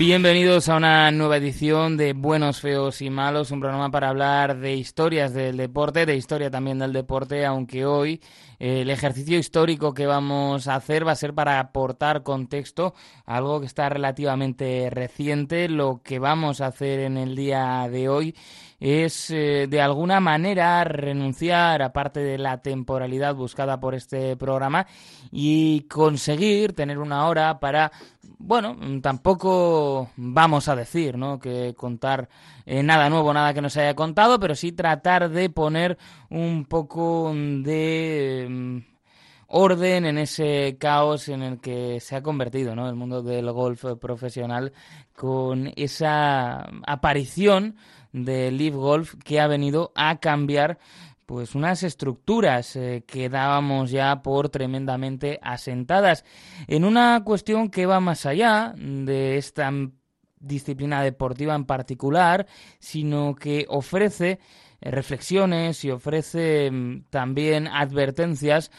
Bienvenidos a una nueva edición de Buenos, Feos y Malos, un programa para hablar de historias del deporte, de historia también del deporte, aunque hoy eh, el ejercicio histórico que vamos a hacer va a ser para aportar contexto algo que está relativamente reciente. Lo que vamos a hacer en el día de hoy es eh, de alguna manera renunciar a parte de la temporalidad buscada por este programa y conseguir tener una hora para bueno, tampoco vamos a decir, ¿no? Que contar eh, nada nuevo, nada que nos haya contado, pero sí tratar de poner un poco de mm, orden en ese caos en el que se ha convertido, ¿no? El mundo del golf profesional con esa aparición de Live Golf que ha venido a cambiar pues unas estructuras eh, que dábamos ya por tremendamente asentadas. En una cuestión que va más allá de esta disciplina deportiva en particular, sino que ofrece reflexiones y ofrece mm, también advertencias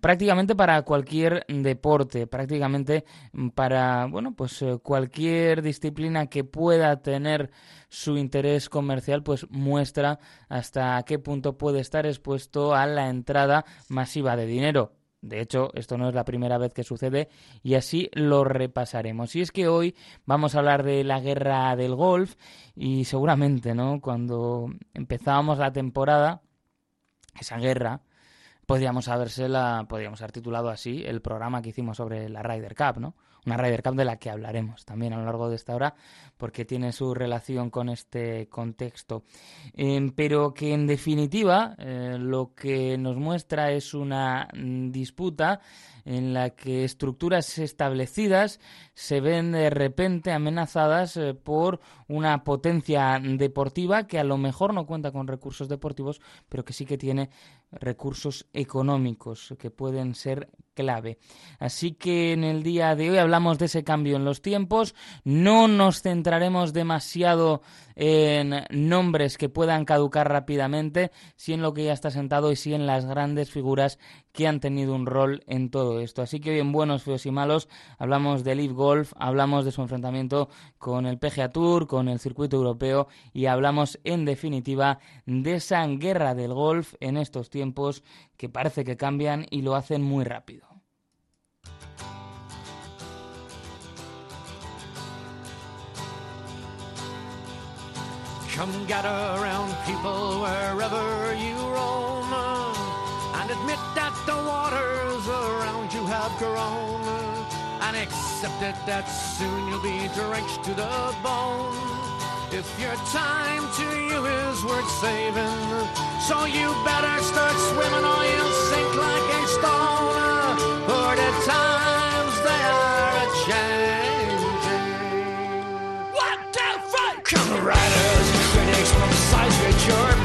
prácticamente para cualquier deporte, prácticamente mm, para bueno, pues eh, cualquier disciplina que pueda tener su interés comercial, pues muestra hasta qué punto puede estar expuesto a la entrada masiva de dinero. De hecho, esto no es la primera vez que sucede y así lo repasaremos. Y es que hoy vamos a hablar de la guerra del golf y seguramente, ¿no? Cuando empezábamos la temporada, esa guerra, podríamos habérsela, podríamos haber titulado así el programa que hicimos sobre la Ryder Cup, ¿no? Una Ryder Cup de la que hablaremos también a lo largo de esta hora porque tiene su relación con este contexto. Em, pero que en definitiva eh, lo que nos muestra es una mm, disputa en la que estructuras establecidas se ven de repente amenazadas eh, por una potencia deportiva que a lo mejor no cuenta con recursos deportivos, pero que sí que tiene recursos económicos que pueden ser clave. Así que en el día de hoy hablamos de ese cambio en los tiempos, no nos centraremos demasiado en nombres que puedan caducar rápidamente, si en lo que ya está sentado y si en las grandes figuras que han tenido un rol en todo esto. Así que hoy en Buenos, Feos y Malos hablamos de Live Golf, hablamos de su enfrentamiento con el PGA Tour, con el circuito europeo y hablamos en definitiva de esa guerra del golf en estos tiempos que parece que cambian y lo hacen muy rápido. Come gather around people wherever you roam and admit that the waters around you have grown and accept it that soon you'll be drenched to the bone. If your time to you is worth saving, so you better start swimming or you'll sink like a stone. For the times they are a changing. One, two, three, come riders size that you're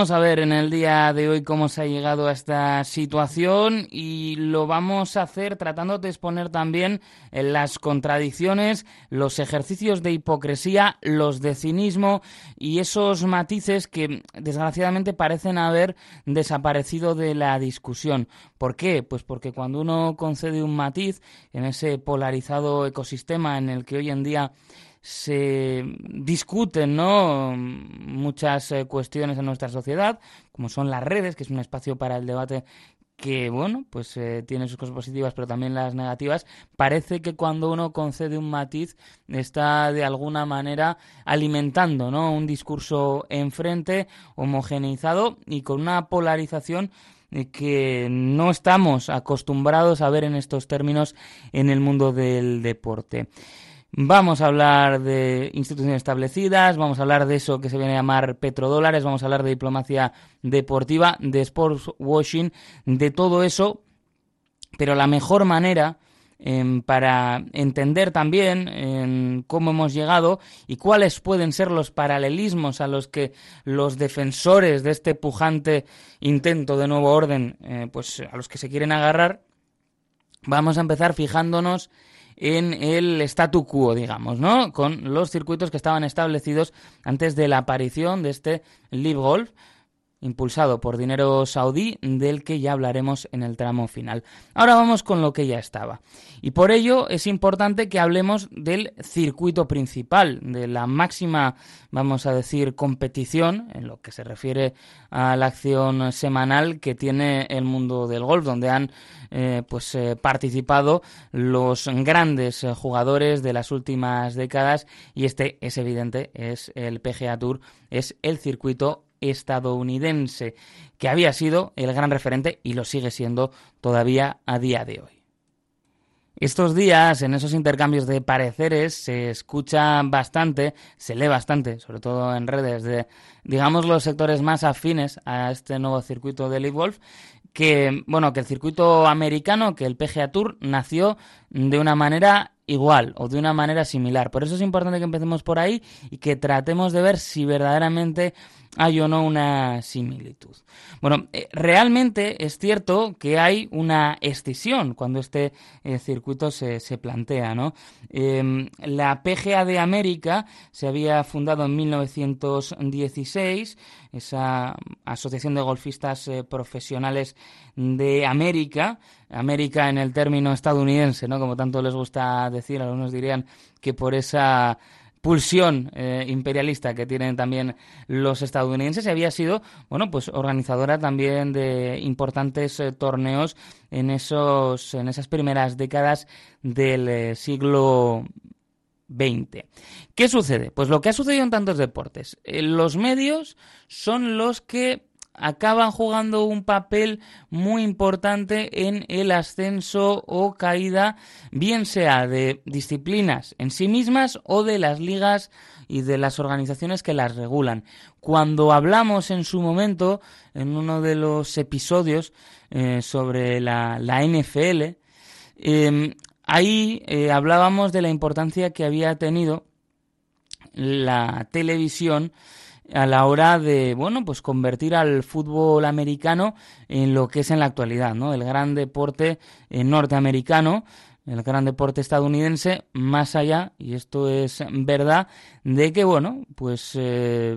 Vamos a ver en el día de hoy cómo se ha llegado a esta situación y lo vamos a hacer tratando de exponer también las contradicciones, los ejercicios de hipocresía, los de cinismo y esos matices que desgraciadamente parecen haber desaparecido de la discusión. ¿Por qué? Pues porque cuando uno concede un matiz en ese polarizado ecosistema en el que hoy en día se discuten ¿no? muchas eh, cuestiones en nuestra sociedad, como son las redes, que es un espacio para el debate que, bueno, pues eh, tiene sus cosas positivas, pero también las negativas, parece que cuando uno concede un matiz está de alguna manera alimentando, ¿no? Un discurso enfrente, homogeneizado y con una polarización que no estamos acostumbrados a ver en estos términos en el mundo del deporte. Vamos a hablar de instituciones establecidas, vamos a hablar de eso que se viene a llamar petrodólares, vamos a hablar de diplomacia deportiva, de sports washing, de todo eso, pero la mejor manera em, para entender también em, cómo hemos llegado y cuáles pueden ser los paralelismos a los que los defensores de este pujante intento de nuevo orden, eh, pues a los que se quieren agarrar, vamos a empezar fijándonos en el statu quo, digamos, ¿no? Con los circuitos que estaban establecidos antes de la aparición de este Live Golf, impulsado por dinero saudí, del que ya hablaremos en el tramo final. Ahora vamos con lo que ya estaba. Y por ello es importante que hablemos del circuito principal, de la máxima, vamos a decir, competición en lo que se refiere a la acción semanal que tiene el mundo del golf, donde han eh, pues eh, participado los grandes jugadores de las últimas décadas y este es evidente, es el PGA Tour, es el circuito estadounidense, que había sido el gran referente y lo sigue siendo todavía a día de hoy. Estos días, en esos intercambios de pareceres, se escucha bastante, se lee bastante, sobre todo en redes de, digamos, los sectores más afines a este nuevo circuito de League Wolf, que, bueno, que el circuito americano, que el PGA Tour, nació de una manera igual o de una manera similar. Por eso es importante que empecemos por ahí y que tratemos de ver si verdaderamente hay o no una similitud. Bueno, eh, realmente es cierto que hay una escisión cuando este eh, circuito se, se, plantea, ¿no? Em, la PGA de América se había fundado en 1916, esa Asociación de Golfistas eh, Profesionales de América, América en el término estadounidense, ¿no? Como tanto les gusta decir, algunos dirían que por esa pulsión eh, imperialista que tienen también los estadounidenses y había sido bueno pues organizadora también de importantes eh, torneos en esos en esas primeras décadas del eh, siglo XX. ¿Qué sucede? Pues lo que ha sucedido en tantos deportes. los medios son los que acaban jugando un papel muy importante en el ascenso o caída, bien sea de disciplinas en sí mismas o de las ligas y de las organizaciones que las regulan. Cuando hablamos en su momento, en uno de los episodios eh, sobre la, NFL, em, ahí eh, hablábamos de la importancia que había tenido la televisión a la hora de, bueno, pues convertir al fútbol americano en lo que es en la actualidad, ¿no? El gran deporte eh, norteamericano, el gran deporte estadounidense, más allá, y esto es verdad, de que, bueno, pues eh,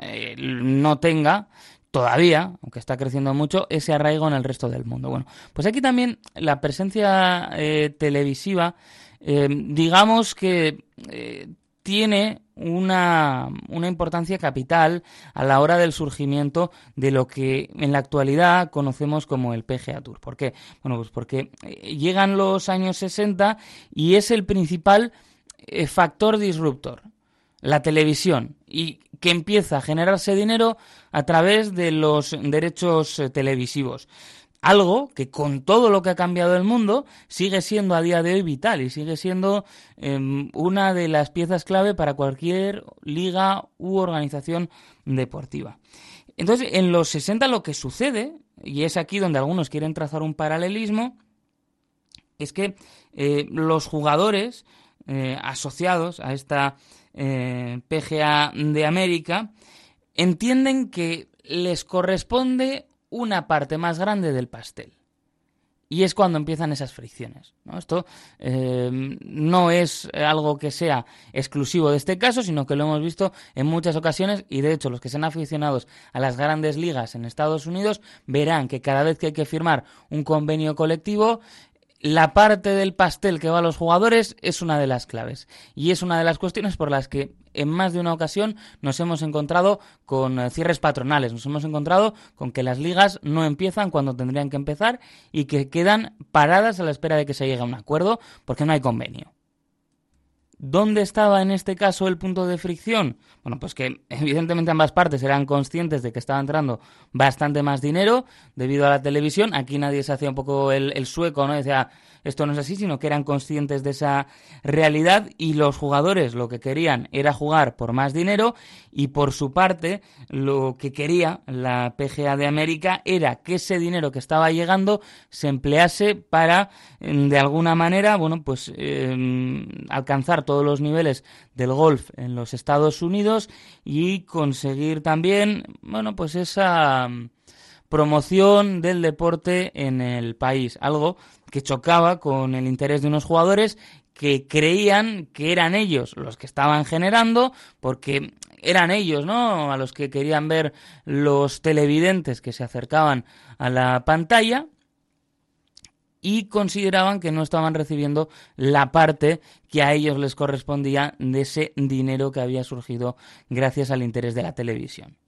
eh, no tenga todavía, aunque está creciendo mucho, ese arraigo en el resto del mundo. Bueno, pues aquí también la presencia televisiva, digamos que tiene una, una, importancia capital a la hora del surgimiento de lo que en la actualidad conocemos como el PGA Tour. ¿Por qué? Bueno, pues porque eh, llegan los años 60 y es el principal eh, factor disruptor. la televisión y que empieza a generarse dinero a través de los derechos eh, televisivos. Algo que con todo lo que ha cambiado el mundo sigue siendo a día de hoy vital y sigue siendo em, una de las piezas clave para cualquier liga u organización deportiva. Entonces, en los 60 lo que sucede, y es aquí donde algunos quieren trazar un paralelismo, es que eh, los jugadores eh, asociados a esta eh, PGA de América entienden que les corresponde una parte más grande del pastel. Y es cuando empiezan esas fricciones. Esto no es algo que sea exclusivo de este caso, sino que lo hemos visto en muchas ocasiones y de hecho los que sean aficionados a las grandes ligas en Estados Unidos verán que cada vez que hay que firmar un convenio colectivo la parte del pastel que va a los jugadores es una de las claves y es una de las cuestiones por las que en más de una ocasión nos hemos encontrado con eh, cierres patronales, nos hemos encontrado con que las ligas no empiezan cuando tendrían que empezar y que quedan paradas a la espera de que se llegue a un acuerdo porque no hay convenio. ¿Dónde estaba en este caso el punto de fricción? Bueno, pues que evidentemente ambas partes eran conscientes de que estaba entrando bastante más dinero debido a la televisión. Aquí nadie se hacía un poco el, el sueco, ¿no? Decía, esto no es así, sino que eran conscientes de esa realidad y los jugadores lo que querían era jugar por más dinero y por su parte lo que quería la PGA de América era que ese dinero que estaba llegando se emplease para mm, de alguna manera, bueno, pues em, alcanzar todos los niveles del golf en los Estados Unidos y conseguir también, bueno, pues esa promoción del deporte en el país, algo que chocaba con el interés de unos jugadores que creían que eran ellos los que estaban generando, porque eran ellos, ¿no? A los que querían ver los televidentes que se acercaban a la pantalla y consideraban que no estaban recibiendo la parte que a ellos les correspondía de ese dinero que había surgido gracias al interés de la televisión.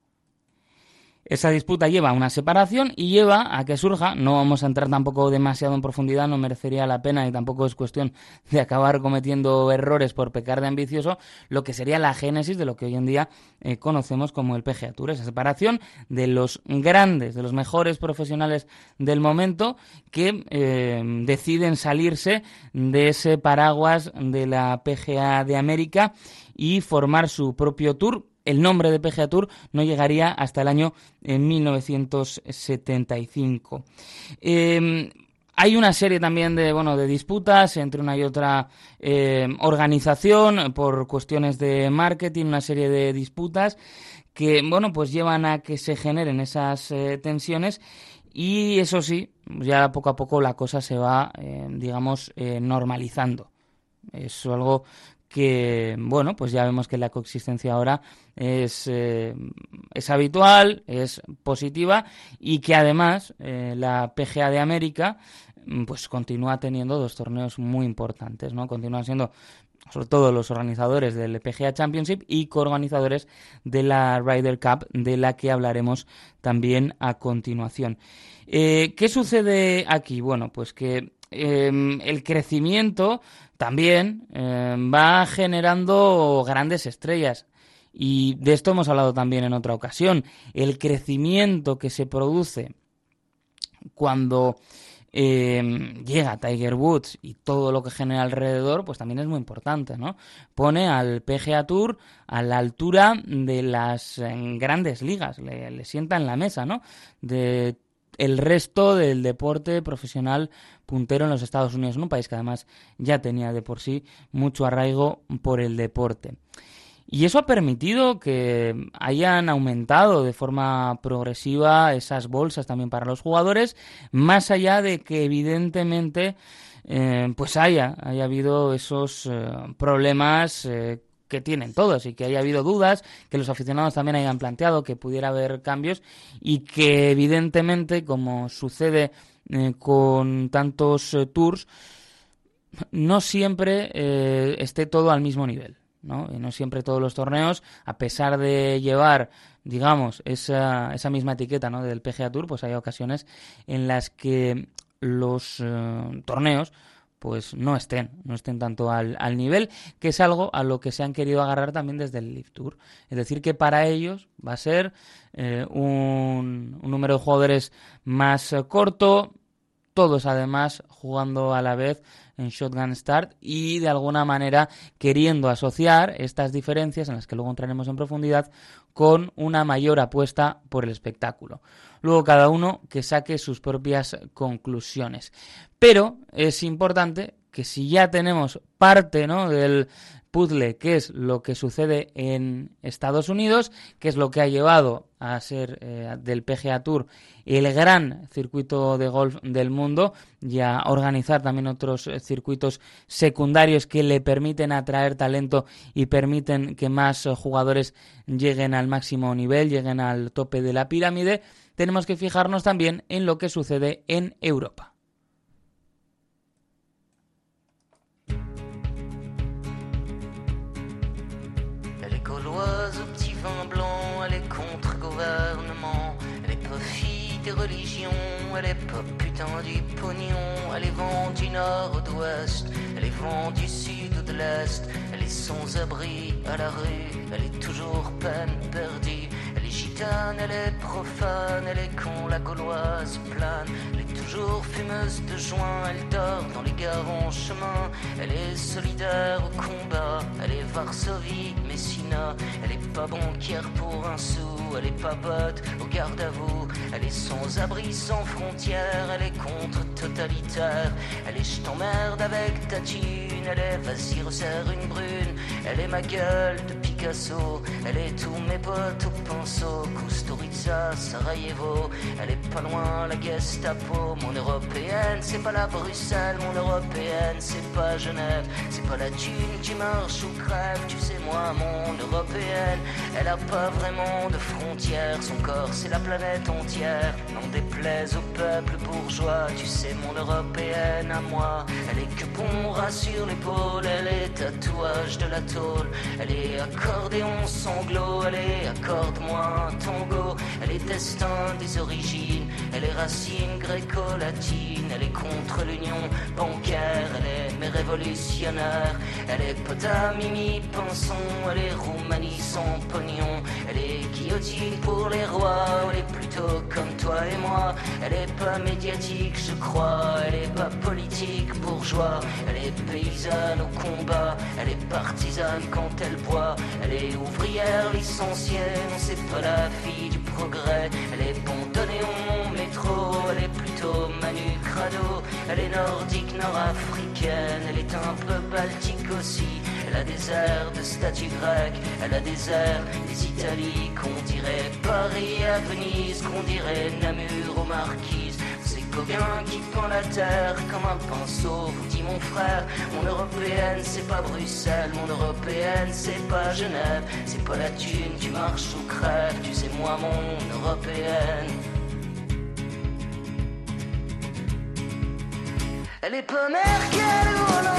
Esa disputa lleva a una separación y lleva a que surja, no vamos a entrar tampoco demasiado en profundidad, no merecería la pena y tampoco es cuestión de acabar cometiendo errores por pecar de ambicioso, lo que sería la génesis de lo que hoy en día eh, conocemos como el PGA Tour, esa separación de los grandes, de los mejores profesionales del momento que eh, deciden salirse de ese paraguas de la PGA de América y formar su propio tour el nombre de PGA Tour no llegaría hasta el año 1975. Eh, em, hay una serie también de, bueno, de disputas entre una y otra em, organización por cuestiones de marketing, una serie de disputas que, bueno, pues llevan a que se generen esas eh, tensiones y eso sí, ya poco a poco la cosa se va, em, digamos, eh, normalizando. Es algo que, bueno, pues ya vemos que la coexistencia ahora es, eh, es habitual, es positiva y que además eh, la PGA de América mm, pues continúa teniendo dos torneos muy importantes, ¿no? Continúan siendo sobre todo los organizadores del PGA Championship y coorganizadores de la Ryder Cup, de la que hablaremos también a continuación. Eh, ¿Qué sucede aquí? Bueno, pues que em, el crecimiento también em, va generando grandes estrellas. Y de esto hemos hablado también en otra ocasión. El crecimiento que se produce cuando em, llega Tiger Woods y todo lo que genera alrededor, pues también es muy importante, ¿no? Pone al PGA Tour a la altura de las grandes ligas, le, le sienta en la mesa, ¿no? De el resto del deporte profesional puntero en los Estados Unidos, un país que además ya tenía de por sí mucho arraigo por el deporte. Y eso ha permitido que hayan aumentado de forma progresiva esas bolsas también para los jugadores, más allá de que evidentemente eh, pues haya, haya habido esos eh, problemas eh, que tienen todos y que haya habido dudas, que los aficionados también hayan planteado que pudiera haber cambios y que evidentemente, como sucede eh, con tantos eh, tours, no siempre eh, esté todo al mismo nivel. ¿no? No siempre todos los torneos, a pesar de llevar, digamos, esa, esa misma etiqueta ¿no? del PGA Tour, pues hay ocasiones en las que los torneos pues no estén, no estén tanto al, nivel, que es algo a lo que se han querido agarrar también desde el Live Tour. Es decir, que para ellos va a ser eh, un, número de jugadores más eh, corto, todos además jugando a la vez en Shotgun Start y de alguna manera queriendo asociar estas diferencias, en las que luego entraremos en profundidad, con una mayor apuesta por el espectáculo. Luego cada uno que saque sus propias conclusiones. Pero es importante que si ya tenemos parte ¿no? del, puzzle qué es lo que sucede en Estados Unidos, qué es lo que ha llevado a ser eh, del PGA Tour el gran circuito de golf del mundo y a organizar también otros eh, circuitos secundarios que le permiten atraer talento y permiten que más eh, jugadores lleguen al máximo nivel, lleguen al tope de la pirámide, tenemos que fijarnos también en lo que sucede en Europa. Elle est pas putain du pognon, elle est vent du nord ou d'ouest, elle est vent du sud ou de l'est, elle est sans abri à la rue, elle est toujours peine perdue, elle est gitane, elle est profane, elle est con, la gauloise plane, toujours fumeuse de joint, elle dort dans les gares en chemin. Elle est solidaire au combat, elle est Varsovie, Messina. Elle est pas banquière pour un sou, elle est pas botte au garde à vous. Elle est sans abri, sans frontières, elle est contre-totalitaire. Elle est je t'emmerde avec ta thune, elle est vas-y resserre une brune. Elle est ma gueule de Elle est tous mes potes au pinceau. Kusturica, Sarajevo, elle est pas loin la Gestapo. Mon européenne, c'est pas la Bruxelles, mon européenne, c'est pas Genève, c'est pas la thune qui marche ou crève, tu sais moi, mon européenne, elle a pas vraiment de frontières, son corps c'est la planète entière, n'en déplaise au peuple bourgeois, tu sais mon européenne à moi, elle est que bon sur l'épaule, elle est tatouage de la tôle, elle est accordéon sanglot, est accorde-moi un tango, elle est destin des origines, elle est racine gréco latine, elle est contre l'union bancaire, elle est mais révolutionnaire, elle est pote à Mimi Pinson, elle est Roumanie sans pognon, elle est guillotine pour les rois, elle est plutôt comme toi et moi, elle est pas médiatique je crois, elle est pas politique bourgeois, elle est paysanne au combat, elle est partisane quand elle boit, elle est ouvrière licenciée, c'est pas la fille du congrès, les pontonéons, métro, est plutôt manu crado, est nordique, nord africaine. Elle est un peu baltique aussi, Elle a des désert de statues grecques, Elle a des Italies, qu'on dirait Paris à Venise, qu'on dirait Namur aux marquises. Qui pend la terre comme un pinceau, vous dit mon frère. Mon européenne, c'est pas Bruxelles, mon européenne, c'est pas Genève, c'est pas la thune, tu marches ou crèves, tu sais moi mon européenne. Elle est pas Merkel ou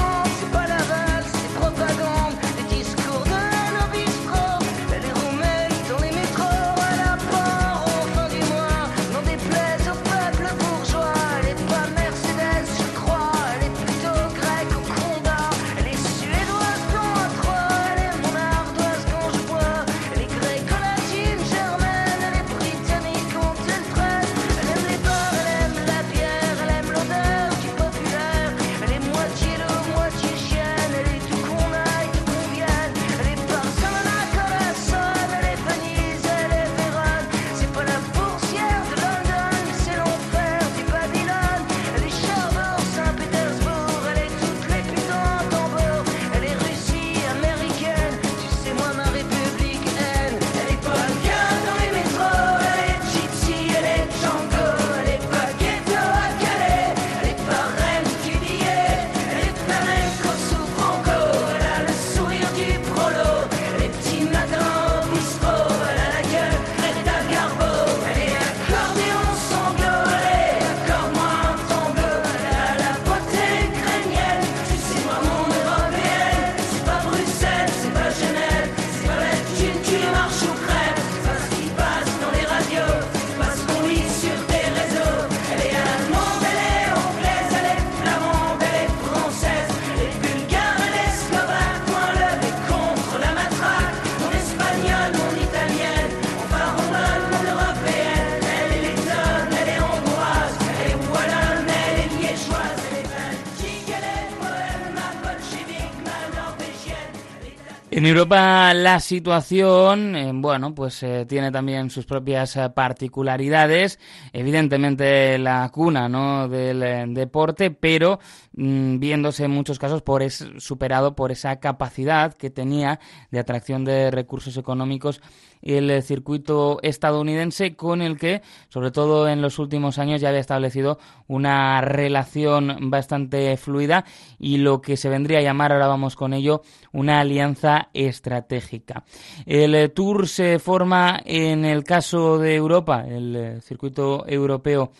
En Europa la situación, eh, bueno, pues eh, tiene también sus propias eh, particularidades. Evidentemente la cuna, ¿no? Del deporte, pero viéndose en muchos casos por es, superado por esa capacidad que tenía de atracción de recursos económicos el circuito estadounidense con el que, sobre todo en los últimos años, ya había establecido una relación bastante fluida y lo que se vendría a llamar, ahora vamos con ello, una alianza estratégica. El Tour se forma en el caso de Europa, el circuito europeo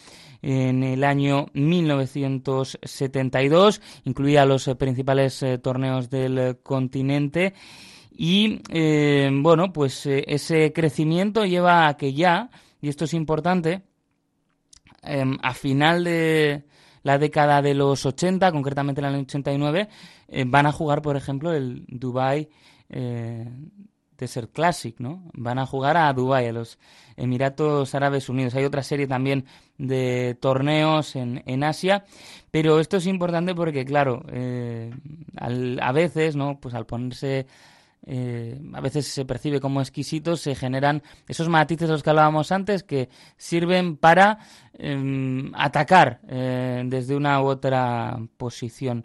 en el año 1972, incluía los principales eh, torneos del continente y eh, bueno, pues eh, ese crecimiento lleva a que ya, y esto es importante, em, a final de la década de los 80, concretamente en el año 89, eh, van a jugar, por ejemplo, el Dubai Desert Classic, ¿no? Van a jugar a Dubai, a los Emiratos Árabes Unidos. Hay otra serie también de torneos en, en Asia, pero esto es importante porque, claro, a veces, ¿no? Pues al ponerse eh, a veces se percibe como exquisitos, se generan esos matices de los que hablábamos antes que sirven para em, atacar eh, desde una u otra posición.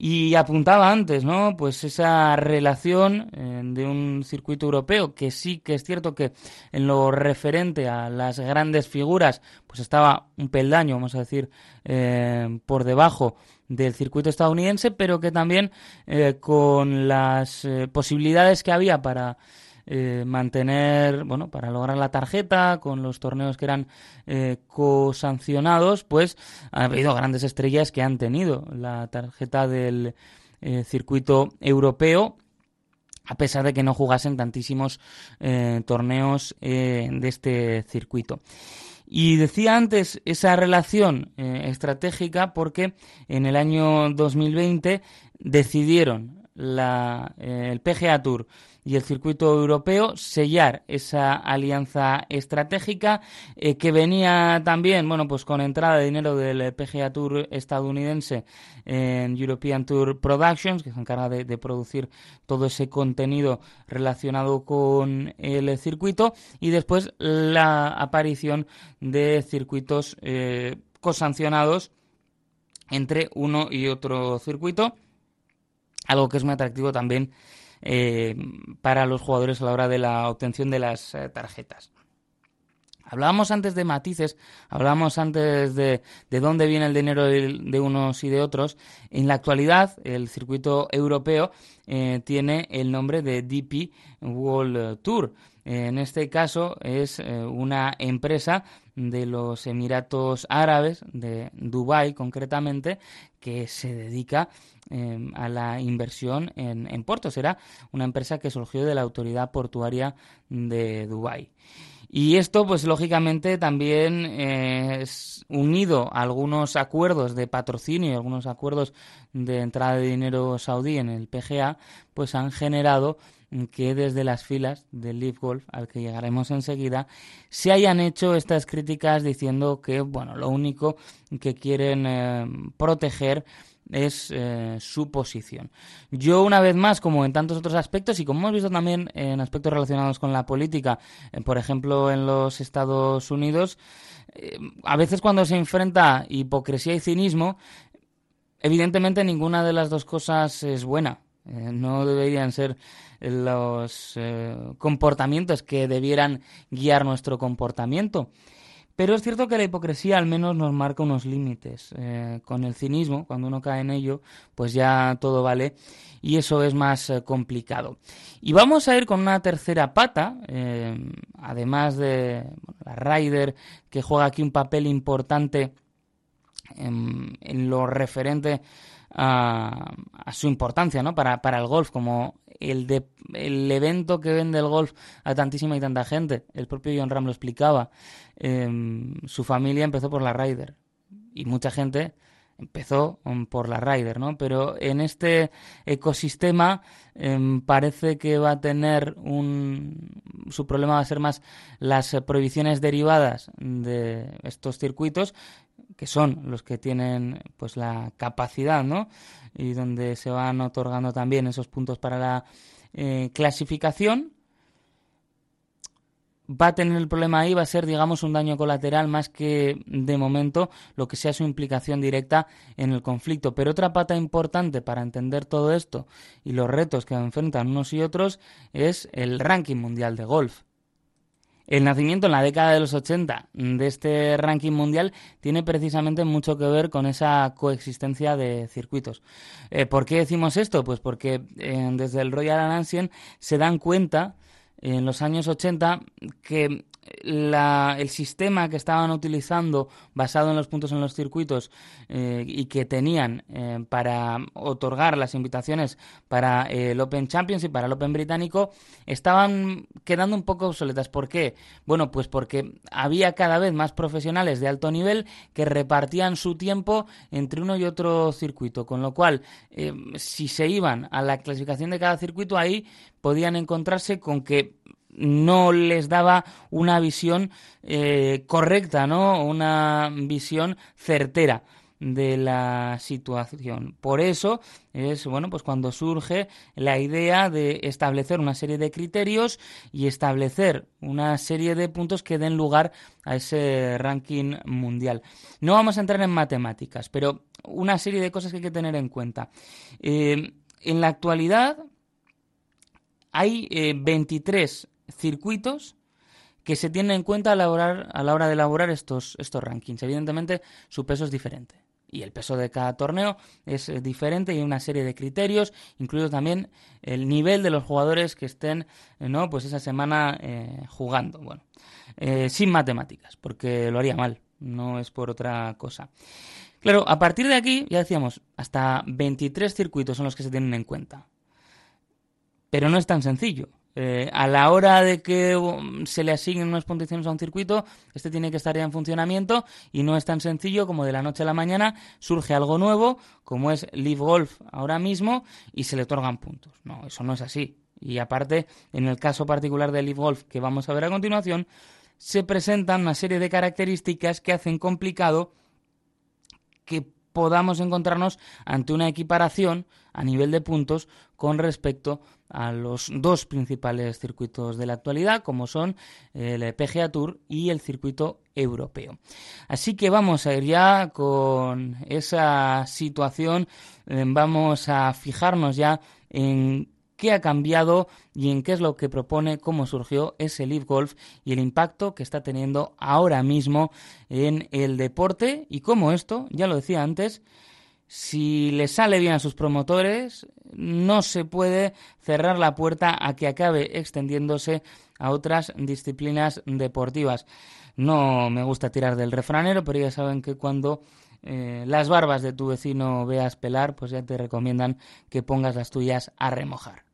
Y apuntaba antes, ¿no? Pues esa relación eh, de un circuito europeo que sí que es cierto que en lo referente a las grandes figuras, pues estaba un peldaño, vamos a decir, por debajo del circuito estadounidense, pero que también eh, con las eh, posibilidades que había para eh, mantener, bueno, para lograr la tarjeta, con los torneos que eran cosancionados, pues ha habido grandes estrellas que han tenido la tarjeta del circuito europeo a pesar de que no jugasen tantísimos torneos de este circuito. Y decía antes esa relación eh, estratégica porque en el año 2020 decidieron la, eh, el PGA Tour y el circuito europeo sellar esa alianza estratégica eh, que venía también, bueno, pues con entrada de dinero del PGA Tour estadounidense en European Tour Productions, que se encarga de, producir todo ese contenido relacionado con el circuito, y después la aparición de circuitos eh, cosancionados entre uno y otro circuito, algo que es muy atractivo también eh, para los jugadores a la hora de la obtención de las eh, tarjetas. Hablábamos antes de matices, hablábamos antes de, de dónde viene el dinero de, unos y de otros. En la actualidad, el circuito europeo eh, tiene el nombre de DP World Tour. En este caso es una empresa de los Emiratos Árabes, de Dubái concretamente, que se dedica Em, a la inversión en, en, puertos. Era una empresa que surgió de la autoridad portuaria de Dubái. Y esto, pues lógicamente, también eh, es unido a algunos acuerdos de patrocinio y algunos acuerdos de entrada de dinero saudí en el PGA, pues han generado que desde las filas del Leaf Golf, al que llegaremos enseguida, se hayan hecho estas críticas diciendo que, bueno, lo único que quieren eh, proteger es eh, su posición. Yo, una vez más, como en tantos otros aspectos, y como hemos visto también en aspectos relacionados con la política, eh, por ejemplo, en los Estados Unidos, eh, a veces cuando se enfrenta hipocresía y cinismo, evidentemente ninguna de las dos cosas es buena. no deberían ser los comportamientos que debieran guiar nuestro comportamiento. Pero es cierto que la hipocresía al menos nos marca unos límites. Eh, con el cinismo, cuando uno cae en ello, pues ya todo vale y eso es más eh, complicado. Y vamos a ir con una tercera pata, eh, además de la Ryder, que juega aquí un papel importante en, lo referente a, su importancia ¿no? para, para el golf como el, de, el evento que vende el golf a tantísima y tanta gente. El propio John Ram lo explicaba. Em, su familia empezó por la Ryder y mucha gente empezó um, por la Ryder, ¿no? Pero en este ecosistema em, parece que va a tener un... Su problema va a ser más las prohibiciones derivadas de estos circuitos, que son los que tienen pues la capacidad, ¿no? y donde se van otorgando también esos puntos para la eh, clasificación, va a tener el problema ahí, va a ser, digamos, un daño colateral más que de momento lo que sea su implicación directa en el conflicto. Pero otra pata importante para entender todo esto y los retos que enfrentan unos y otros es el ranking mundial de golf. El nacimiento en la década de los 80 de este ranking mundial tiene precisamente mucho que ver con esa coexistencia de circuitos. Eh, ¿Por qué decimos esto? Pues porque eh, desde el Royal Ancien se dan cuenta en los años 80 que el sistema que estaban utilizando basado en los puntos en los circuitos eh, y que tenían eh, para otorgar las invitaciones para el Open Champions y para el Open británico estaban quedando un poco obsoletas. ¿Por qué? Bueno, pues porque había cada vez más profesionales de alto nivel que repartían su tiempo entre uno y otro circuito, con lo cual eh, si se iban a la clasificación de cada circuito ahí podían encontrarse con que no les daba una visión eh, correcta, ¿no? Una visión certera de la situación. Por eso es bueno, pues cuando surge la idea de establecer una serie de criterios y establecer una serie de puntos que den lugar a ese ranking mundial. No vamos a entrar en matemáticas, pero una serie de cosas que hay que tener en cuenta. Eh, en la actualidad hay 23 eh, circuitos que se tienen en cuenta a la hora, a la hora de elaborar estos, estos rankings. Evidentemente, su peso es diferente. Y el peso de cada torneo es eh, diferente y hay una serie de criterios, incluido también el nivel de los jugadores que estén eh, ¿no? pues esa semana jugando. Bueno, sin matemáticas, porque lo haría mal, no es por otra cosa. Claro, a partir de aquí, ya decíamos, hasta 23 circuitos son los que se tienen en cuenta. Pero no es tan sencillo. Eh, a la hora de que um, se le asignen unas puntuaciones a un circuito, este tiene que estar ya en funcionamiento y no es tan sencillo como de la noche a la mañana surge algo nuevo, como es Live Golf ahora mismo, y se le otorgan puntos. No, eso no es así. Y aparte, en el caso particular de Live Golf que vamos a ver a continuación, se presentan una serie de características que hacen complicado que podamos encontrarnos ante una equiparación a nivel de puntos con respecto a los dos principales circuitos de la actualidad, como son el PGA Tour y el circuito europeo. Así que vamos a ir ya con esa situación, eh, vamos a fijarnos ya en qué ha cambiado y en qué es lo que propone, cómo surgió ese Leaf Golf y el impacto que está teniendo ahora mismo en el deporte y cómo esto, ya lo decía antes, si le sale bien a sus promotores, no se puede cerrar la puerta a que acabe extendiéndose a otras disciplinas deportivas. No me gusta tirar del refranero, pero ya saben que cuando eh, las barbas de tu vecino veas pelar, pues ya te recomiendan que pongas las tuyas a remojar.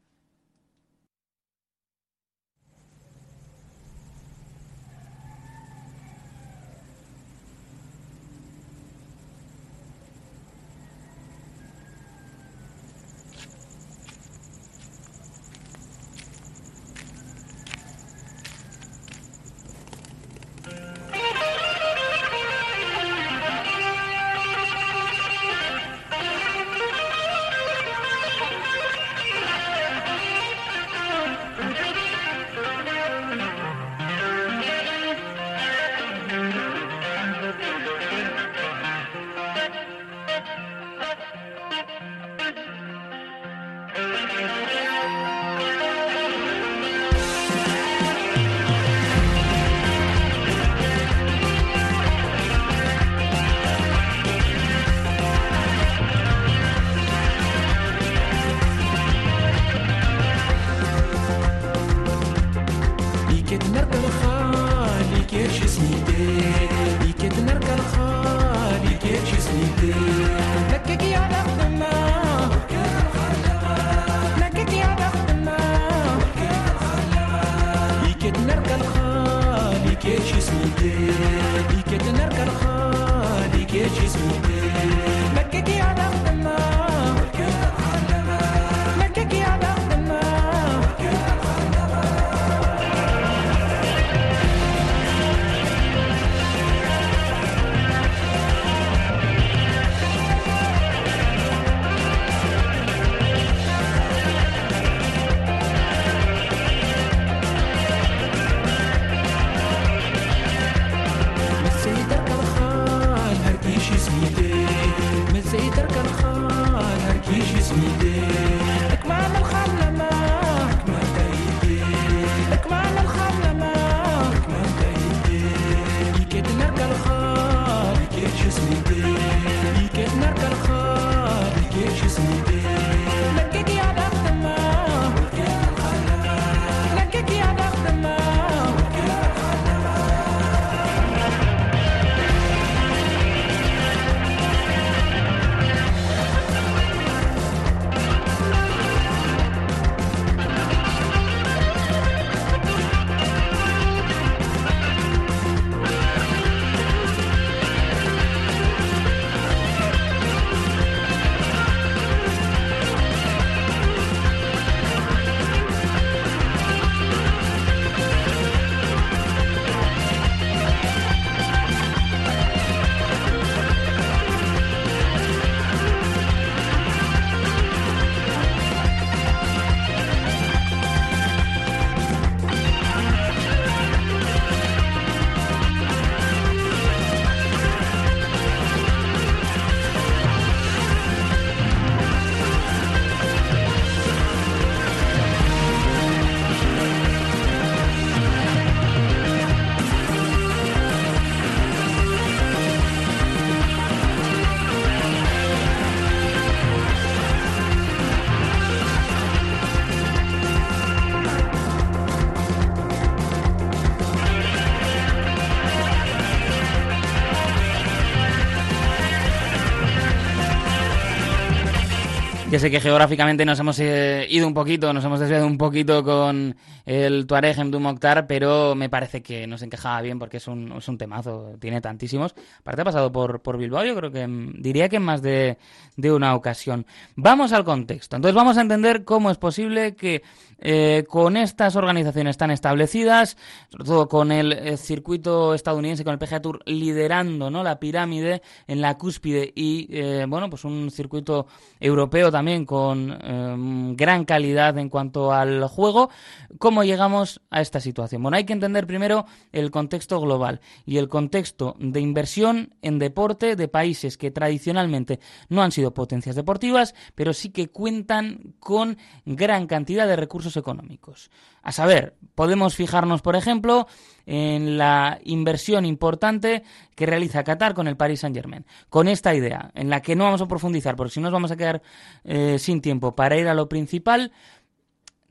Que sé que geográficamente nos hemos eh, ido un poquito, nos hemos desviado un poquito con el Tuareg en Mokhtar, pero me parece que nos encajaba bien porque es un, es un temazo, tiene tantísimos. Aparte ha pasado por, por Bilbao, yo creo que mm, diría que en más de, de una ocasión. Vamos al contexto. Entonces vamos a entender cómo es posible que eh, con estas organizaciones tan establecidas, sobre todo con el, eh, circuito estadounidense, con el PGA Tour liderando ¿no? la pirámide en la cúspide y bueno, pues un circuito europeo también con gran calidad en cuanto al juego, ¿cómo llegamos a esta situación? Bueno, hay que entender primero el contexto global y el contexto de inversión en deporte de países que tradicionalmente no han sido potencias deportivas, pero sí que cuentan con gran cantidad de recursos económicos. A saber, podemos fijarnos, por ejemplo, en la inversión importante que realiza Qatar con el Paris Saint-Germain. Con esta idea, en la que no vamos a profundizar, porque si no nos vamos a quedar eh, sin tiempo para ir a lo principal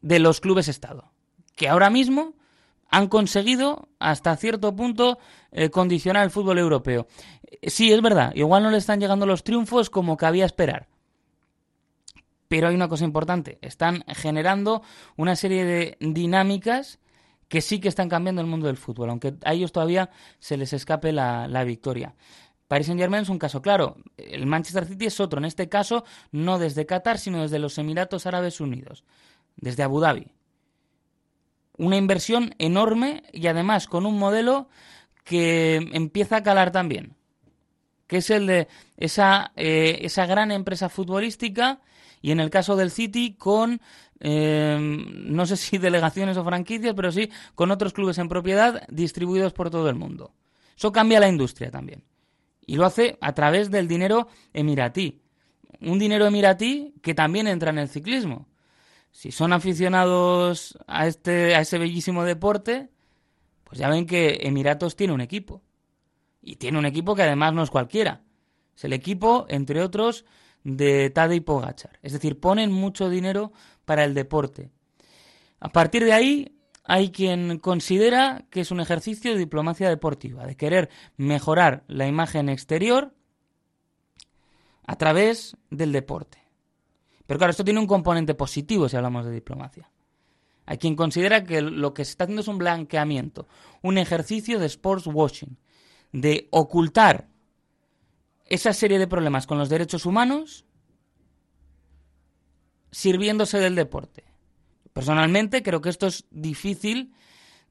de los clubes Estado, que ahora mismo han conseguido hasta cierto punto eh, condicionar el fútbol europeo. Sí, es verdad, igual no le están llegando los triunfos como cabía esperar, pero hay una cosa importante, están generando una serie de dinámicas que sí que están cambiando el mundo del fútbol, aunque a ellos todavía se les escape la, victoria. Paris Saint Germain es un caso claro. El Manchester City es otro. En este caso, no desde Qatar, sino desde los Emiratos Árabes Unidos, desde Abu Dhabi. Una inversión enorme y además con un modelo que empieza a calar también, que es el de esa, eh, esa gran empresa futbolística y en el caso del City con, eh, no sé si delegaciones o franquicias, pero sí con otros clubes en propiedad distribuidos por todo el mundo. Eso cambia la industria también. Y lo hace a través del dinero emiratí. Un dinero emiratí que también entra en el ciclismo. Si son aficionados a, este, a ese bellísimo deporte, pues ya ven que Emiratos tiene un equipo. Y tiene un equipo que además no es cualquiera. Es el equipo, entre otros, de Tadej Pogachar. Es decir, ponen mucho dinero para el deporte. A partir de ahí, hay quien considera que es un ejercicio de diplomacia deportiva, de querer mejorar la imagen exterior a través del deporte. Pero claro, esto tiene un componente positivo si hablamos de diplomacia. Hay quien considera que lo que se está haciendo es un blanqueamiento, un ejercicio de sports washing, de ocultar esa serie de problemas con los derechos humanos sirviéndose del deporte. Personalmente creo que esto es difícil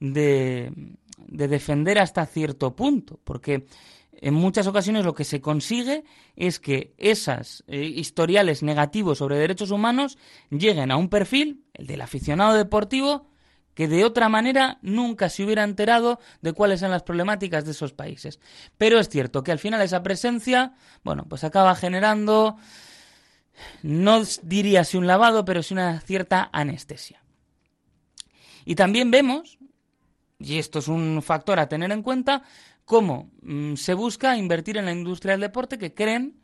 de, defender hasta cierto punto, porque en muchas ocasiones lo que se consigue es que esas eh, historiales negativos sobre derechos humanos lleguen a un perfil, el del aficionado deportivo, que de otra manera nunca se hubiera enterado de cuáles son las problemáticas de esos países. Pero es cierto que al final esa presencia, bueno, pues acaba generando, no diría si un lavado, pero sí una cierta anestesia. Y también vemos, y esto es un factor a tener en cuenta, cómo mm, se busca invertir en la industria del deporte que creen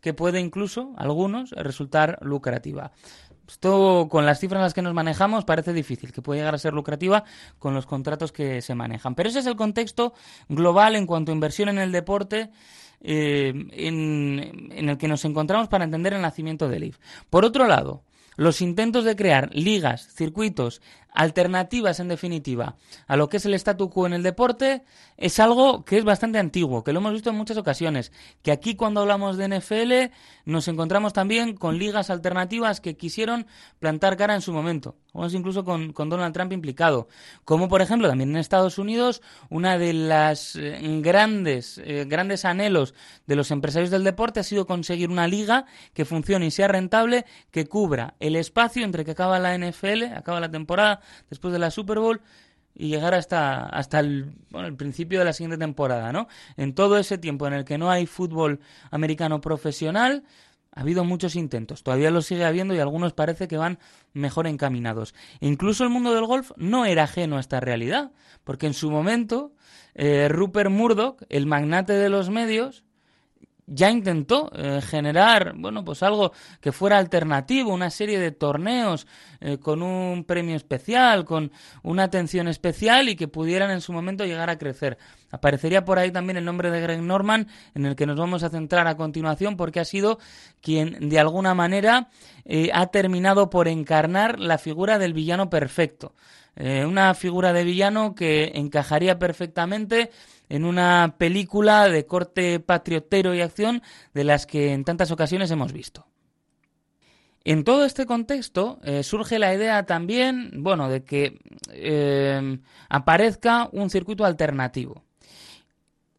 que puede incluso, algunos, resultar lucrativa. Esto con las cifras en las que nos manejamos parece difícil, que puede llegar a ser lucrativa con los contratos que se manejan. Pero ese es el contexto global en cuanto a inversión en el deporte eh, en, en, el que nos encontramos para entender el nacimiento del IF. Por otro lado, los intentos de crear ligas, circuitos, alternativas en definitiva a lo que es el statu quo en el deporte es algo que es bastante antiguo, que lo hemos visto en muchas ocasiones, que aquí cuando hablamos de NFL nos encontramos también con ligas alternativas que quisieron plantar cara en su momento, o incluso con, Donald Trump implicado, como por ejemplo también en Estados Unidos una de las eh, grandes, eh, grandes anhelos de los empresarios del deporte ha sido conseguir una liga que funcione y sea rentable, que cubra el espacio entre que acaba la NFL, acaba la temporada, después de la Super Bowl y llegar hasta, hasta el, el, principio de la siguiente temporada, ¿no? En todo ese tiempo en el que no hay fútbol americano profesional, ha habido muchos intentos, todavía lo sigue habiendo y algunos parece que van mejor encaminados. incluso el mundo del golf no era ajeno a esta realidad, porque en su momento eh, Rupert Murdoch, el magnate de los medios, ya intentó eh, generar, bueno, pues algo que fuera alternativo, una serie de torneos eh, con un premio especial, con una atención especial y que pudieran en su momento llegar a crecer. Aparecería por ahí también el nombre de Greg Norman, en el que nos vamos a centrar a continuación, porque ha sido quien de alguna manera eh, ha terminado por encarnar la figura del villano perfecto. Una figura de villano que encajaría perfectamente en una película de corte patriotero y acción de las que en tantas ocasiones hemos visto. En todo este contexto eh, surge la idea también, bueno, de que eh, aparezca un circuito alternativo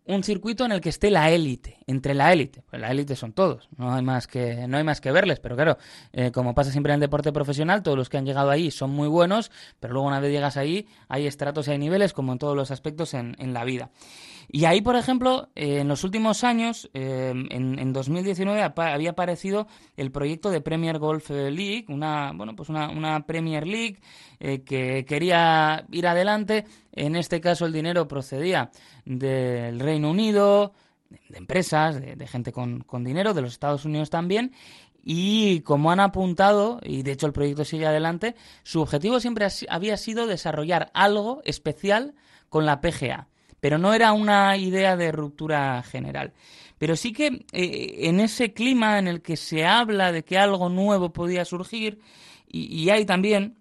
un circuito en el que esté la élite, entre la élite. Pues la élite son todos, no hay más que, no hay más que verles, pero claro, eh, como pasa siempre en el deporte profesional, todos los que han llegado ahí son muy buenos, pero luego una vez llegas ahí hay estratos y hay niveles como en todos los aspectos en, en la vida. Y ahí, por ejemplo, eh, en los últimos años, eh, en, 2019 había aparecido el proyecto de Premier Golf League, una, bueno, pues una, una Premier League que quería ir adelante. En este caso, el dinero procedía del Reino Unido, de empresas, de, gente con, dinero, de los Estados Unidos también, y como han apuntado, y de hecho el proyecto sigue adelante, su objetivo siempre había sido desarrollar algo especial con la PGA pero no era una idea de ruptura general. Pero sí que eh, en ese clima en el que se habla de que algo nuevo podía surgir, y, hay también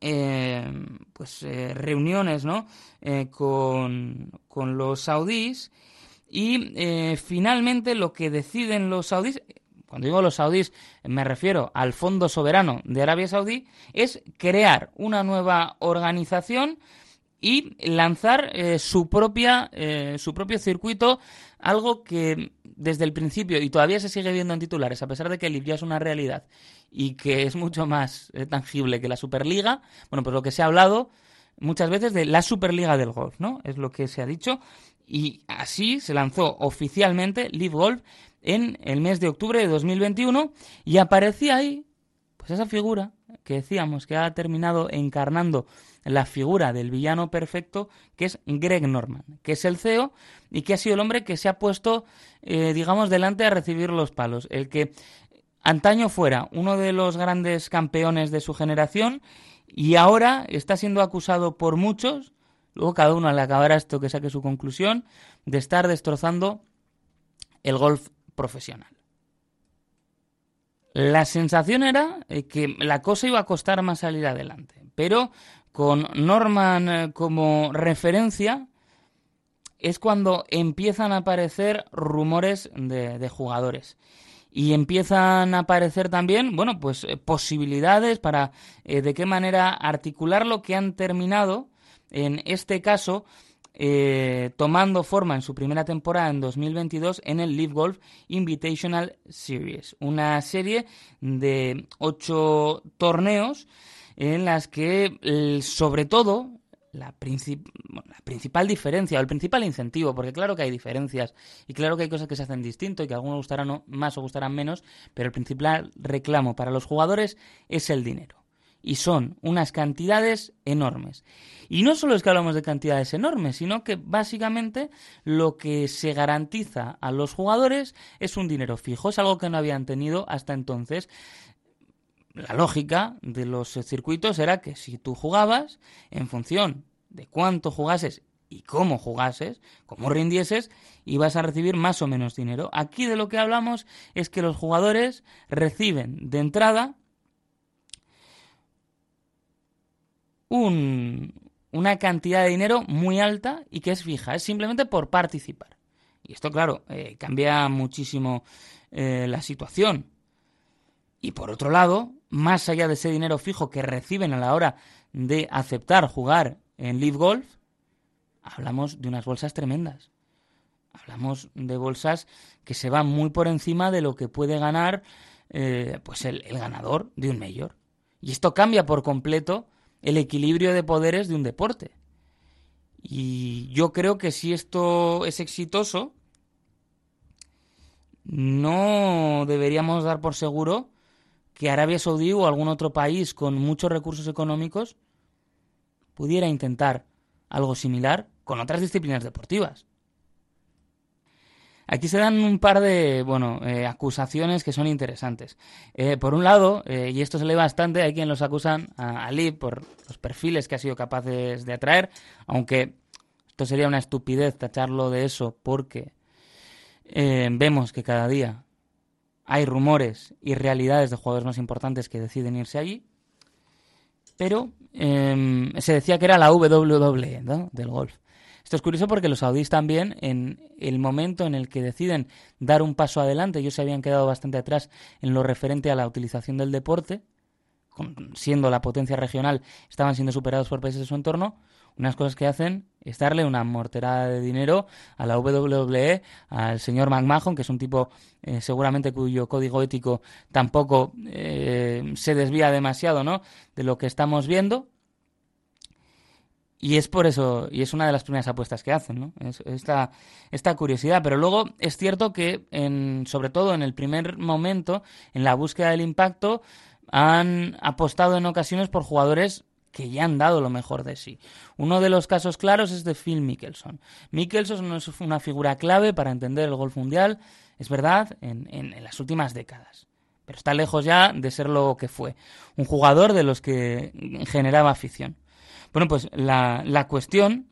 eh, pues eh, reuniones ¿no? con, con, los saudíes, y finalmente lo que deciden los saudíes, cuando digo los saudíes me refiero al Fondo Soberano de Arabia Saudí, es crear una nueva organización y lanzar eh, su propia eh, su propio circuito algo que desde el principio y todavía se sigue viendo en titulares a pesar de que el ya es una realidad y que es mucho más eh, tangible que la Superliga bueno pues lo que se ha hablado muchas veces de la Superliga del golf no es lo que se ha dicho. Y así se lanzó oficialmente Live Golf en el mes de octubre de 2021 y aparecía ahí pues esa figura que decíamos que ha terminado encarnando la figura del villano perfecto, que es Greg Norman, que es el CEO y que ha sido el hombre que se ha puesto, eh, digamos, delante a recibir los palos. El que antaño fuera uno de los grandes campeones de su generación y ahora está siendo acusado por muchos, luego cada uno le acabará esto que saque su conclusión, de estar destrozando el golf profesional. La sensación era eh, que la cosa iba a costar más salir adelante, pero con Norman eh, como referencia, es cuando empiezan a aparecer rumores de, jugadores. Y empiezan a aparecer también, bueno, pues eh, posibilidades para eh, de qué manera articular lo que han terminado, en este caso, tomando forma en su primera temporada en 2022 en el Live Golf Invitational Series, una serie de ocho torneos en las que, sobre todo, la, la, principal diferencia o el principal incentivo, porque claro que hay diferencias y claro que hay cosas que se hacen distinto y que a algunos gustarán más o gustarán menos, pero el principal reclamo para los jugadores es el dinero. Y son unas cantidades enormes. Y no solo es que hablamos de cantidades enormes, sino que básicamente lo que se garantiza a los jugadores es un dinero fijo, es algo que no habían tenido hasta entonces la lógica de los circuitos era que si tú jugabas, en función de cuánto jugases y cómo jugases, cómo rindieses, ibas a recibir más o menos dinero. Aquí de lo que hablamos es que los jugadores reciben de entrada una cantidad de dinero muy alta y que es fija, es simplemente por participar. Y esto, claro, eh, cambia muchísimo eh, la situación. Y por otro lado, más allá de ese dinero fijo que reciben a la hora de aceptar jugar en Live Golf, hablamos de unas bolsas tremendas. Hablamos de bolsas que se van muy por encima de lo que puede ganar eh, pues el, el ganador de un mayor. Y esto cambia por completo el equilibrio de poderes de un deporte. Y yo creo que si esto es exitoso, no deberíamos dar por seguro que Arabia Saudí o algún otro país con muchos recursos económicos pudiera intentar algo similar con otras disciplinas deportivas. Aquí se dan un par de, bueno, eh, acusaciones que son interesantes. Eh, por un lado, eh, y esto se lee bastante, hay quien los acusan a Ali por los perfiles que ha sido capaces de atraer, aunque esto sería una estupidez tacharlo de eso porque vemos que cada día hay rumores y realidades de jugadores más importantes que deciden irse allí. Pero se decía que era la WWE del golf. Esto es curioso porque los saudíes también, en el momento en el que deciden dar un paso adelante, ellos se habían quedado bastante atrás en lo referente a la utilización del deporte, siendo la potencia regional, estaban siendo superados por países de su entorno, unas cosas que hacen es darle una morterada de dinero a la WWE, al señor McMahon, que es un tipo eh, seguramente cuyo código ético tampoco eh, se desvía demasiado ¿no? de lo que estamos viendo, y es por eso, y es una de las primeras apuestas que hacen, ¿no? Es, esta, esta curiosidad. Pero luego es cierto que, en, sobre todo en el primer momento, en la búsqueda del impacto, han apostado en ocasiones por jugadores que ya han dado lo mejor de sí. Uno de los casos claros es de Phil Mickelson. Mickelson es una figura clave para entender el golf mundial, es verdad, en, en las últimas décadas pero está lejos ya de ser lo que fue. Un jugador de los que generaba afición. Bueno, pues la, la cuestión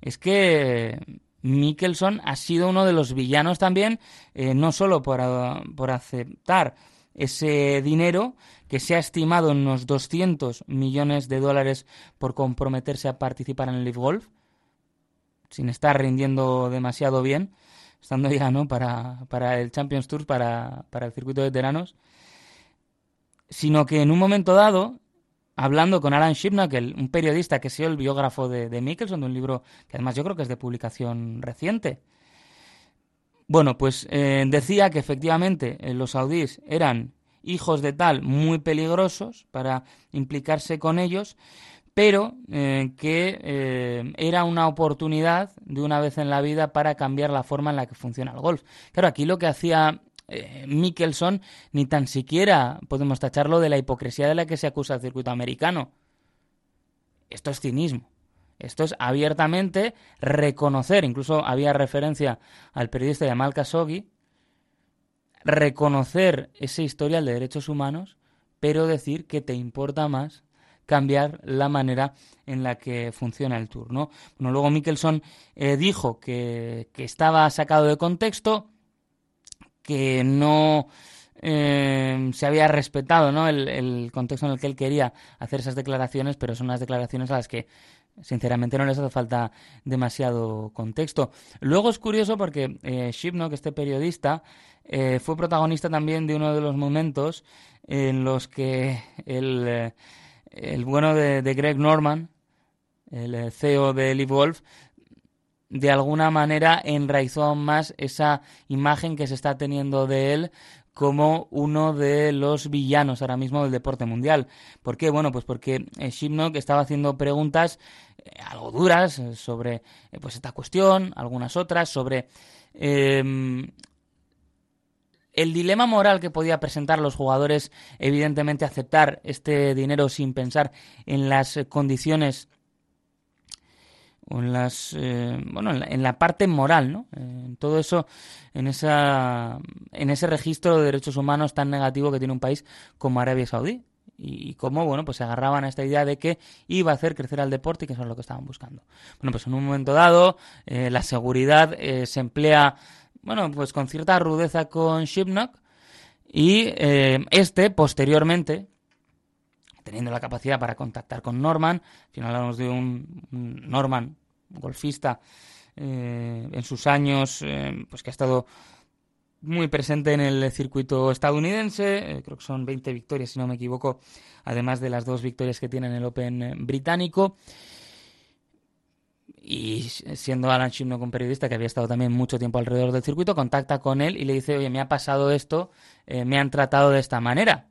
es que Mickelson ha sido uno de los villanos también, eh, no solo por, por aceptar ese dinero que se ha estimado en unos 200 millones de dólares por comprometerse a participar en el Leaf Golf, sin estar rindiendo demasiado bien, estando ya ¿no? para, para el Champions Tour, para, para el circuito de veteranos, sino que en un momento dado hablando con Alan Shipnock, un periodista que sido el biógrafo de, de Mickelson, de un libro que además yo creo que es de publicación reciente. Bueno, pues eh, decía que efectivamente eh, los saudíes eran hijos de tal muy peligrosos para implicarse con ellos, pero eh, que era una oportunidad de una vez en la vida para cambiar la forma en la que funciona el golf. Claro, aquí lo que hacía eh, Mickelson, ni tan siquiera podemos tacharlo de la hipocresía de la que se acusa el circuito americano. Esto es cinismo. Esto es abiertamente reconocer, incluso había referencia al periodista Yamal Khashoggi, reconocer ese historial de derechos humanos, pero decir que te importa más cambiar la manera en la que funciona el tour, ¿no? Bueno, luego Mickelson eh, dijo que, que, estaba sacado de contexto, que no eh, se había respetado ¿no? El, contexto en el que él quería hacer esas declaraciones, pero son unas declaraciones a las que sinceramente no les hace falta demasiado contexto. Luego es curioso porque eh, este periodista, eh, fue protagonista también de uno de los momentos en los que el, eh, el bueno de, Greg Norman, el CEO de Live Wolf, de alguna manera enraizó aún más esa imagen que se está teniendo de él como uno de los villanos ahora mismo del deporte mundial. ¿Por qué? Bueno, pues porque eh, Shipnock estaba haciendo preguntas eh, algo duras eh, sobre pues esta cuestión, algunas otras, sobre em, el dilema moral que podía presentar los jugadores, evidentemente aceptar este dinero sin pensar en las condiciones en las eh, bueno en la, parte moral no en todo eso en esa en ese registro de derechos humanos tan negativo que tiene un país como Arabia Saudí y, cómo bueno pues se agarraban a esta idea de que iba a hacer crecer al deporte y que eso es lo que estaban buscando bueno pues en un momento dado eh, la seguridad eh, se emplea bueno pues con cierta rudeza con Shipnock y este posteriormente teniendo la capacidad para contactar con Norman. Al final hablamos de un, Norman, golfista, eh, en sus años, eh, pues que ha estado muy presente en el circuito estadounidense, eh, creo que son 20 victorias si no me equivoco, además de las dos victorias que tiene en el Open británico. Y siendo Alan Shimno un periodista que había estado también mucho tiempo alrededor del circuito, contacta con él y le dice, oye, me ha pasado esto, me han tratado de esta manera.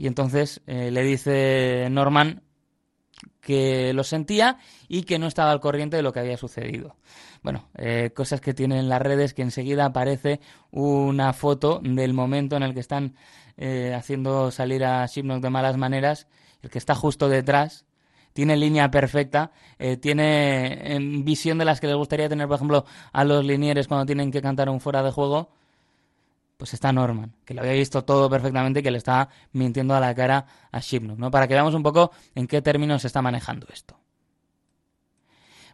Y entonces eh, le dice Norman que lo sentía y que no estaba al corriente de lo que había sucedido. Bueno, eh, cosas que tienen las redes que enseguida aparece una foto del momento en el que están eh, haciendo salir a Shipnock de malas maneras, el que está justo detrás tiene línea perfecta, eh, tiene visión de las que les gustaría tener, por ejemplo, a los linieres cuando tienen que cantar un fuera de juego, pues está Norman, que lo había visto todo perfectamente y que le está mintiendo a la cara a Shipnuk, ¿no? Para que veamos un poco en qué términos se está manejando esto.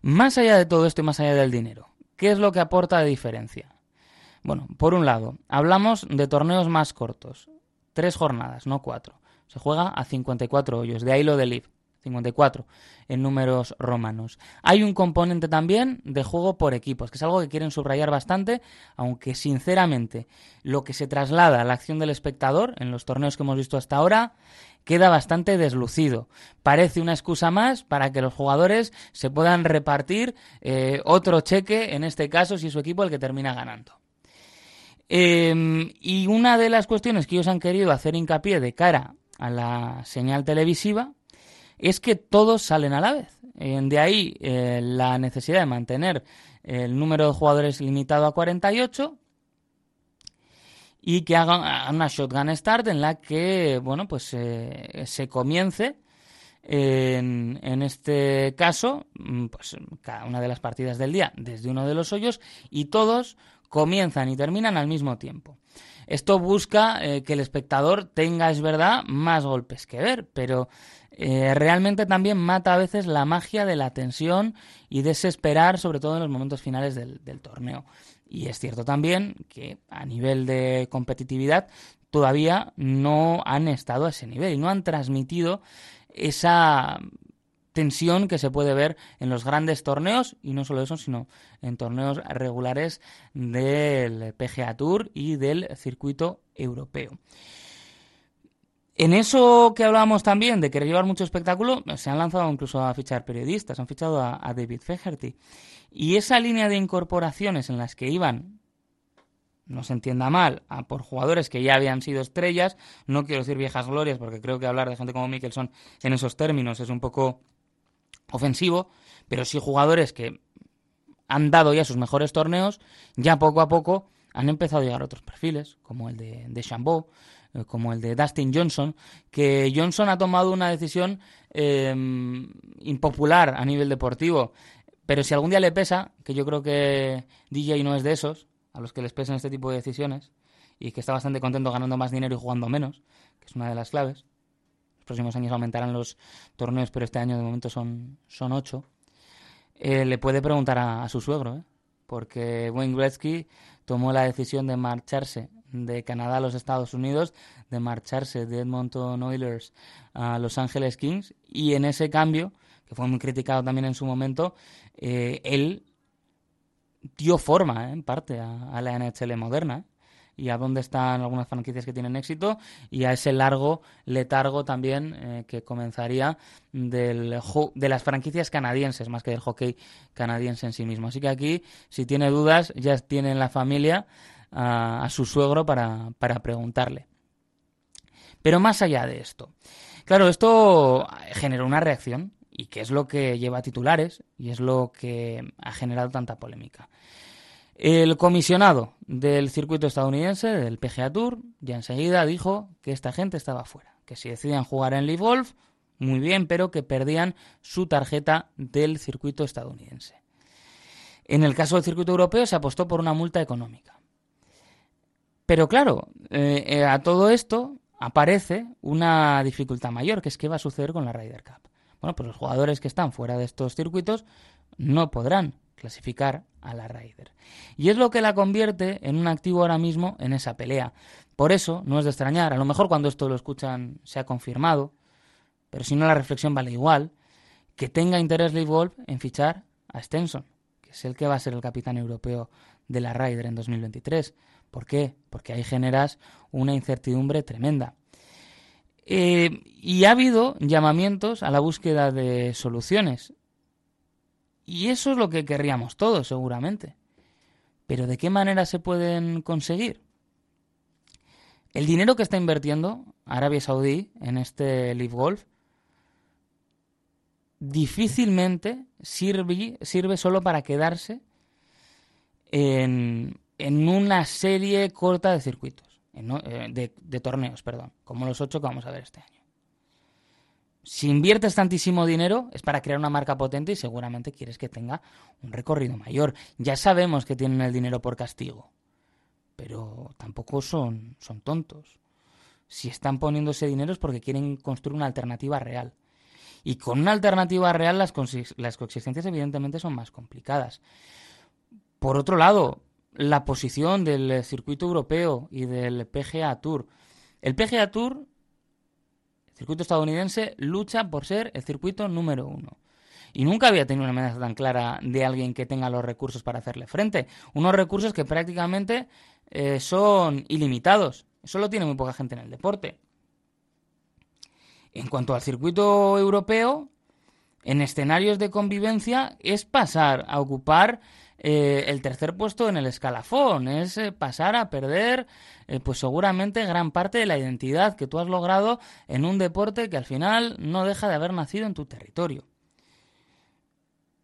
Más allá de todo esto y más allá del dinero, ¿qué es lo que aporta de diferencia? Bueno, por un lado, hablamos de torneos más cortos, tres jornadas, no cuatro. Se juega a 54 hoyos, de ahí lo del IF, 54 en números romanos. Hay un componente también de juego por equipos, que es algo que quieren subrayar bastante, aunque sinceramente lo que se traslada a la acción del espectador en los torneos que hemos visto hasta ahora queda bastante deslucido. Parece una excusa más para que los jugadores se puedan repartir eh, otro cheque, en este caso si es su equipo el que termina ganando. Em, y una de las cuestiones que ellos han querido hacer hincapié de cara a la señal televisiva es que todos salen a la vez. de ahí eh, la necesidad de mantener el número de jugadores limitado a 48 y que hagan una shotgun start en la que bueno pues eh, se comience en, este caso mm, pues cada una de las partidas del día desde uno de los hoyos y todos comienzan y terminan al mismo tiempo. Esto busca eh, que el espectador tenga, es verdad, más golpes que ver, pero eh, realmente también mata a veces la magia de la tensión y desesperar, sobre todo en los momentos finales del, del torneo. Y es cierto también que a nivel de competitividad todavía no han estado a ese nivel y no han transmitido esa tensión que se puede ver en los grandes torneos y no solo eso, sino en torneos regulares del PGA Tour y del circuito europeo. En eso que hablábamos también de querer llevar mucho espectáculo, se han lanzado incluso a fichar periodistas, han fichado a, David Feherty. Y esa línea de incorporaciones en las que iban, no se entienda mal, a por jugadores que ya habían sido estrellas, no quiero decir viejas glorias, porque creo que hablar de gente como Mickelson en esos términos es un poco ofensivo, pero sí jugadores que han dado ya sus mejores torneos, ya poco a poco han empezado a llegar otros perfiles, como el de, de como el de Dustin Johnson, que Johnson ha tomado una decisión em, impopular a nivel deportivo, pero si algún día le pesa, que yo creo que DJ no es de esos, a los que les pesan este tipo de decisiones, y que está bastante contento ganando más dinero y jugando menos, que es una de las claves, próximos años aumentarán los torneos, pero este año de momento son, son ocho, eh, le puede preguntar a, su suegro, ¿eh? porque Wayne Gretzky tomó la decisión de marcharse de Canadá a los Estados Unidos, de marcharse de Edmonton Oilers a Los Angeles Kings, y en ese cambio, que fue muy criticado también en su momento, eh, él dio forma, en parte, a, a la NHL moderna. Y a dónde están algunas franquicias que tienen éxito. Y a ese largo letargo también eh, que comenzaría del de las franquicias canadienses más que del hockey canadiense en sí mismo. Así que aquí, si tiene dudas, ya tiene en la familia a, su suegro para, para preguntarle. Pero más allá de esto, claro, esto generó una reacción y que es lo que lleva a titulares y es lo que ha generado tanta polémica. El comisionado del circuito estadounidense, del PGA Tour, ya enseguida dijo que esta gente estaba fuera, que si decidían jugar en Live Golf, muy bien, pero que perdían su tarjeta del circuito estadounidense. En el caso del circuito europeo se apostó por una multa económica. Pero claro, eh, eh, a todo esto aparece una dificultad mayor, que es qué va a suceder con la Ryder Cup. Bueno, pues los jugadores que están fuera de estos circuitos no podrán clasificar a la Ryder. Y es lo que la convierte en un activo ahora mismo en esa pelea. Por eso no es de extrañar, a lo mejor cuando esto lo escuchan se ha confirmado, pero si no la reflexión vale igual, que tenga interés Leigh Wolf en fichar a Stenson, que es el que va a ser el capitán europeo de la Ryder en 2023. ¿Por qué? Porque ahí generas una incertidumbre tremenda. Eh, y ha habido llamamientos a la búsqueda de soluciones. Y eso es lo que querríamos todos, seguramente. Pero ¿de qué manera se pueden conseguir? El dinero que está invirtiendo Arabia Saudí en este Live Golf difícilmente sirve, sirve solo para quedarse en, en, una serie corta de circuitos, eh, de, torneos, perdón, como los ocho que vamos a ver este año. si inviertes tantísimo dinero es para crear una marca potente y seguramente quieres que tenga un recorrido mayor. Ya sabemos que tienen el dinero por castigo, pero tampoco son, son tontos. Si están poniendo ese dinero es porque quieren construir una alternativa real. Y con una alternativa real las coexistencias evidentemente son más complicadas. Por otro lado, la posición del circuito europeo y del PGA Tour. El PGA Tour, el circuito estadounidense, lucha por ser el circuito número uno. Y nunca había tenido una amenaza tan clara de alguien que tenga los recursos para hacerle frente. Unos recursos que prácticamente eh, son ilimitados. Eso lo tiene muy poca gente en el deporte. En cuanto al circuito europeo, en escenarios de convivencia es pasar a ocupar eh, el tercer puesto en el escalafón, es eh, pasar a perder eh, pues seguramente gran parte de la identidad que tú has logrado en un deporte que al final no deja de haber nacido en tu territorio.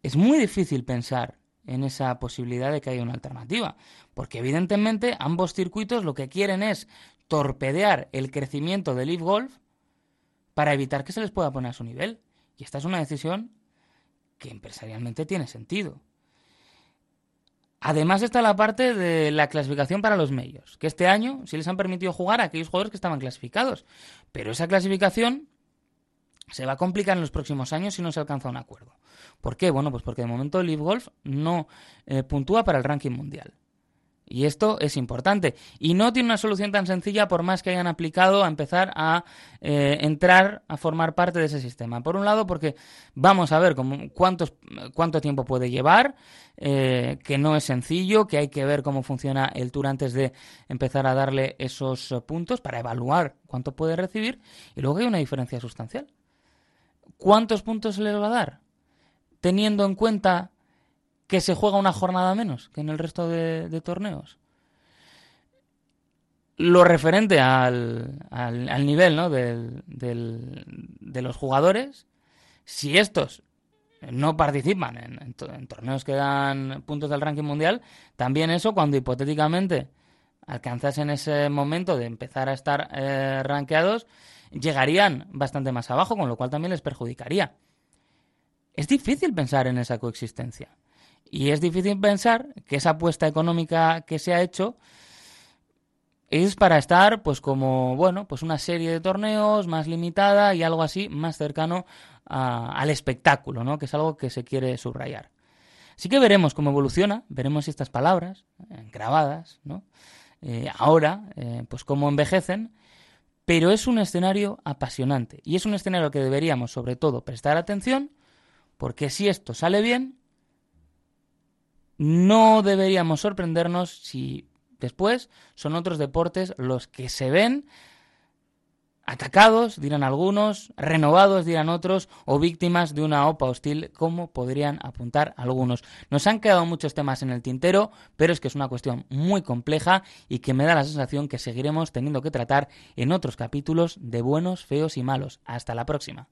Es muy difícil pensar en esa posibilidad de que haya una alternativa, porque evidentemente ambos circuitos lo que quieren es torpedear el crecimiento del Leaf Golf para evitar que se les pueda poner a su nivel. Y esta es una decisión que empresarialmente tiene sentido. Además está la parte de la clasificación para los medios, que este año sí les han permitido jugar a aquellos jugadores que estaban clasificados, pero esa clasificación se va a complicar en los próximos años si no se alcanza un acuerdo. ¿Por qué? Bueno, pues porque de momento el Live Golf no eh, puntúa para el ranking mundial. Y esto es importante. Y no tiene una solución tan sencilla por más que hayan aplicado a empezar a eh, entrar a formar parte de ese sistema. Por un lado, porque vamos a ver cuántos, cuánto tiempo puede llevar, eh, que no es sencillo, que hay que ver cómo funciona el tour antes de empezar a darle esos puntos para evaluar cuánto puede recibir. Y luego hay una diferencia sustancial. ¿Cuántos puntos se les va a dar? Teniendo en cuenta que se juega una jornada menos que en el resto de, torneos. Lo referente al, al, nivel ¿no? del, de los jugadores, si estos no participan en, torneos que dan puntos del ranking mundial, también eso cuando hipotéticamente alcanzasen ese momento de empezar a estar eh, rankeados, llegarían bastante más abajo, con lo cual también les perjudicaría. Es difícil pensar en esa coexistencia. Y es difícil pensar que esa apuesta económica que se ha hecho es para estar, pues como, bueno, pues una serie de torneos más limitada y algo así más cercano al espectáculo, ¿no? Que es algo que se quiere subrayar. Así que veremos cómo evoluciona, veremos estas palabras eh, grabadas, ¿no? Eh, ahora, eh, pues cómo envejecen, pero es un escenario apasionante y es un escenario que deberíamos, sobre todo, prestar atención, porque si esto sale bien, no deberíamos sorprendernos si después son otros deportes los que se ven atacados, dirán algunos, renovados, dirán otros, o víctimas de una OPA hostil, como podrían apuntar algunos. Nos han quedado muchos temas en el tintero, pero es que es una cuestión muy compleja y que me da la sensación que seguiremos teniendo que tratar en otros capítulos de buenos, feos y malos. Hasta la próxima.